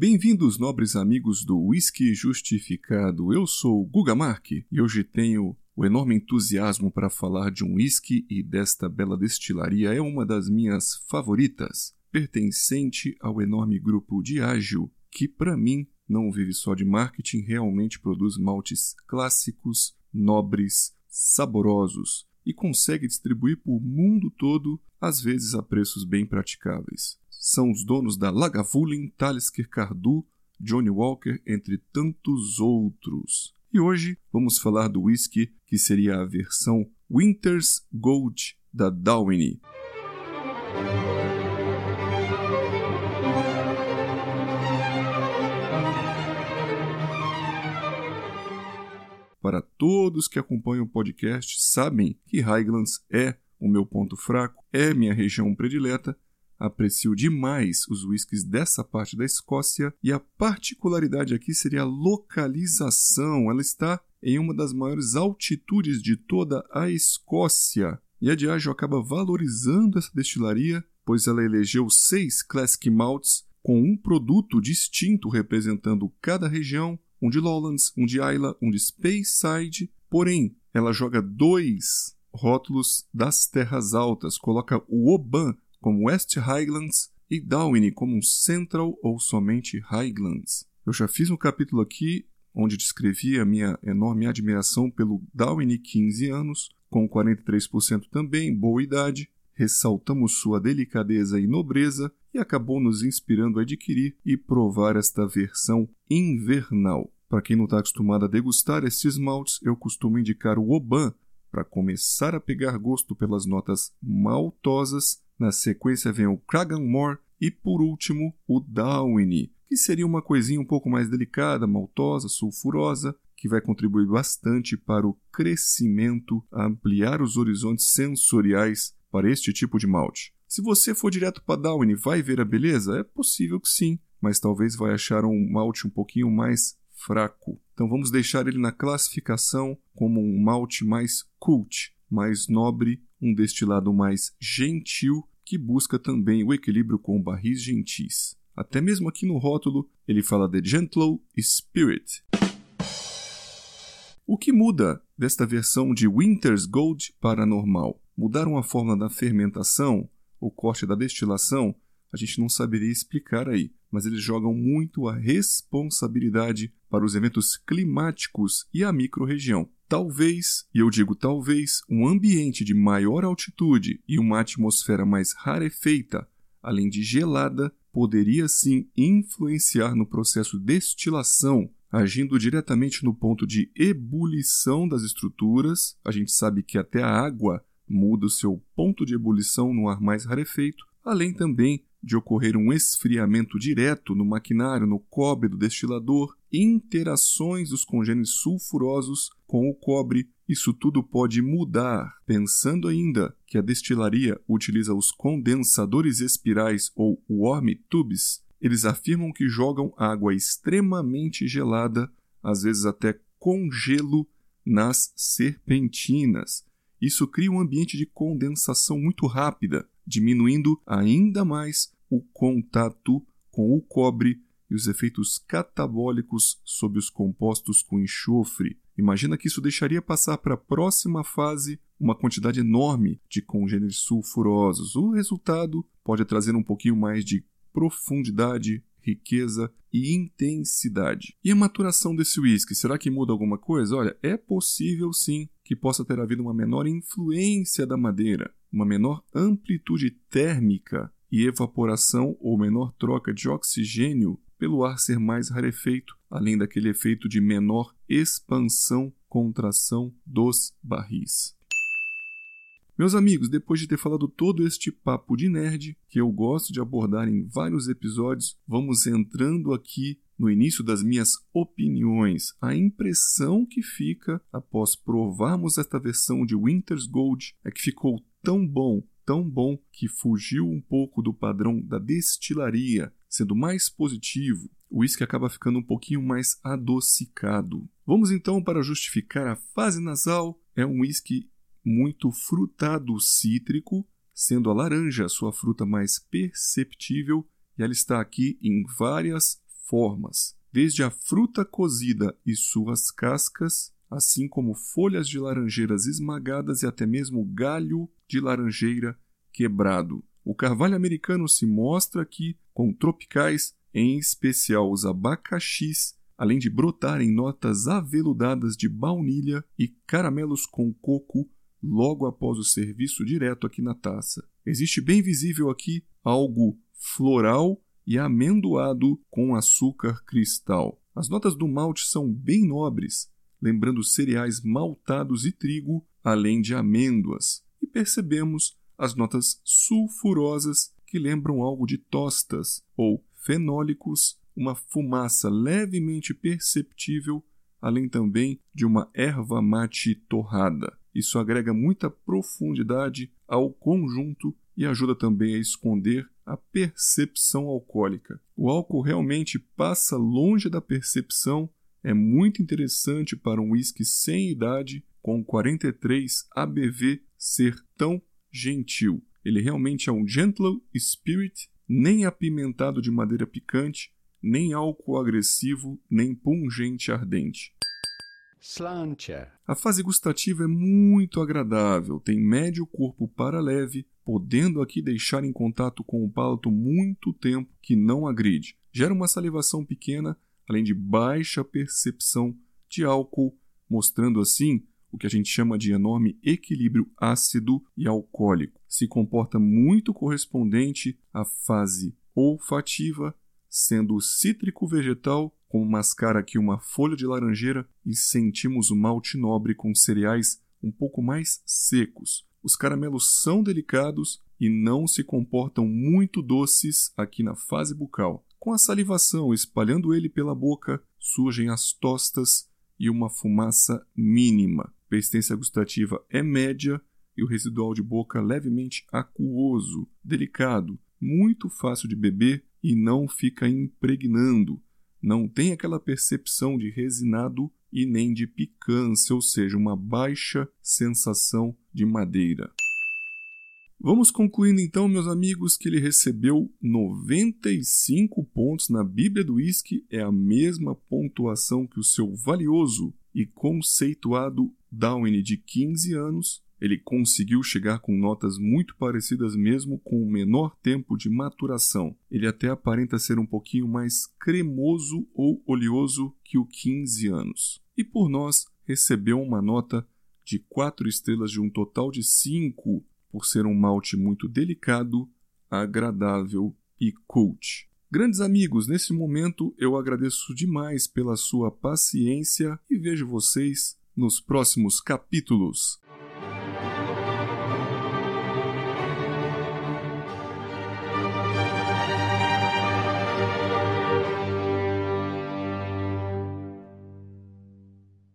Bem-vindos, nobres amigos do Whisky Justificado. Eu sou Guga e hoje tenho o enorme entusiasmo para falar de um whisky e desta bela destilaria é uma das minhas favoritas, pertencente ao enorme grupo Diageo, que para mim não vive só de marketing, realmente produz maltes clássicos, nobres, saborosos e consegue distribuir por mundo todo, às vezes a preços bem praticáveis são os donos da Lagavulin, Talisker Cardu, Johnny Walker, entre tantos outros. E hoje vamos falar do whisky que seria a versão Winter's Gold da Downy. Para todos que acompanham o podcast, sabem que Highlands é o meu ponto fraco, é minha região predileta Aprecio demais os whiskies dessa parte da Escócia e a particularidade aqui seria a localização. Ela está em uma das maiores altitudes de toda a Escócia. E a Diageo acaba valorizando essa destilaria, pois ela elegeu seis Classic Malts com um produto distinto representando cada região, um de Lowlands, um de Isla, um de Speyside. Porém, ela joga dois rótulos das terras altas, coloca o Oban como West Highlands e Darwin como Central ou somente Highlands. Eu já fiz um capítulo aqui onde descrevi a minha enorme admiração pelo Darwin 15 anos, com 43% também, boa idade, ressaltamos sua delicadeza e nobreza e acabou nos inspirando a adquirir e provar esta versão invernal. Para quem não está acostumado a degustar estes maltes, eu costumo indicar o Oban para começar a pegar gosto pelas notas maltosas na sequência vem o Kraganmore e, por último, o Downy, que seria uma coisinha um pouco mais delicada, maltosa, sulfurosa, que vai contribuir bastante para o crescimento, ampliar os horizontes sensoriais para este tipo de malte. Se você for direto para Downy, vai ver a beleza? É possível que sim, mas talvez vai achar um malte um pouquinho mais fraco. Então vamos deixar ele na classificação como um malte mais cult, mais nobre, um destilado mais gentil que busca também o equilíbrio com barris gentis. Até mesmo aqui no rótulo ele fala de Gentle Spirit. O que muda desta versão de Winter's Gold para normal? Mudaram a forma da fermentação, o corte da destilação? A gente não saberia explicar aí, mas eles jogam muito a responsabilidade para os eventos climáticos e a microrregião. Talvez, e eu digo talvez, um ambiente de maior altitude e uma atmosfera mais rarefeita, além de gelada, poderia sim influenciar no processo de destilação, agindo diretamente no ponto de ebulição das estruturas. A gente sabe que até a água muda o seu ponto de ebulição no ar mais rarefeito, além também de ocorrer um esfriamento direto no maquinário, no cobre do destilador, interações dos congêneres sulfurosos com o cobre, isso tudo pode mudar, pensando ainda que a destilaria utiliza os condensadores espirais ou warm tubes. Eles afirmam que jogam água extremamente gelada, às vezes até com gelo, nas serpentinas. Isso cria um ambiente de condensação muito rápida, diminuindo ainda mais o contato com o cobre e os efeitos catabólicos sob os compostos com enxofre. Imagina que isso deixaria passar para a próxima fase uma quantidade enorme de congêneres sulfurosos. O resultado pode trazer um pouquinho mais de profundidade, riqueza e intensidade. E a maturação desse whisky, será que muda alguma coisa? Olha, é possível sim que possa ter havido uma menor influência da madeira, uma menor amplitude térmica e evaporação ou menor troca de oxigênio pelo ar ser mais rarefeito, além daquele efeito de menor expansão, contração dos barris. Meus amigos, depois de ter falado todo este papo de nerd, que eu gosto de abordar em vários episódios, vamos entrando aqui no início das minhas opiniões. A impressão que fica após provarmos esta versão de Winter's Gold é que ficou tão bom, tão bom que fugiu um pouco do padrão da destilaria, sendo mais positivo. O uísque acaba ficando um pouquinho mais adocicado. Vamos então para justificar a fase nasal. É um uísque muito frutado cítrico, sendo a laranja a sua fruta mais perceptível, e ela está aqui em várias formas, desde a fruta cozida e suas cascas, assim como folhas de laranjeiras esmagadas e até mesmo galho de laranjeira quebrado. O carvalho americano se mostra aqui com tropicais, em especial os abacaxis, além de brotarem notas aveludadas de baunilha e caramelos com coco logo após o serviço direto aqui na taça. Existe bem visível aqui algo floral e amendoado com açúcar cristal. As notas do malte são bem nobres, lembrando cereais maltados e trigo, além de amêndoas, e percebemos as notas sulfurosas que lembram algo de tostas ou fenólicos, uma fumaça levemente perceptível, além também de uma erva mate torrada. Isso agrega muita profundidade ao conjunto e ajuda também a esconder a percepção alcoólica. O álcool realmente passa longe da percepção, é muito interessante para um whisky sem idade, com 43 ABV, ser tão gentil. Ele realmente é um gentle spirit, nem apimentado de madeira picante, nem álcool agressivo, nem pungente ardente. Slantia. A fase gustativa é muito agradável, tem médio corpo para leve, podendo aqui deixar em contato com o palato muito tempo que não agride. Gera uma salivação pequena, além de baixa percepção de álcool, mostrando assim o que a gente chama de enorme equilíbrio ácido e alcoólico. Se comporta muito correspondente à fase olfativa, sendo o cítrico vegetal como mascara aqui uma folha de laranjeira e sentimos o malte nobre com cereais um pouco mais secos. Os caramelos são delicados e não se comportam muito doces aqui na fase bucal. Com a salivação espalhando ele pela boca, surgem as tostas e uma fumaça mínima. Persistência gustativa é média e o residual de boca levemente aquoso, delicado, muito fácil de beber e não fica impregnando, não tem aquela percepção de resinado e nem de picância, ou seja, uma baixa sensação de madeira. Vamos concluindo então, meus amigos, que ele recebeu 95 pontos na Bíblia do Whisky, é a mesma pontuação que o seu valioso e conceituado Downing de 15 anos, ele conseguiu chegar com notas muito parecidas mesmo com o menor tempo de maturação. Ele até aparenta ser um pouquinho mais cremoso ou oleoso que o 15 anos. E por nós recebeu uma nota de 4 estrelas de um total de 5 por ser um malte muito delicado, agradável e cult. Grandes amigos, nesse momento eu agradeço demais pela sua paciência e vejo vocês nos próximos capítulos.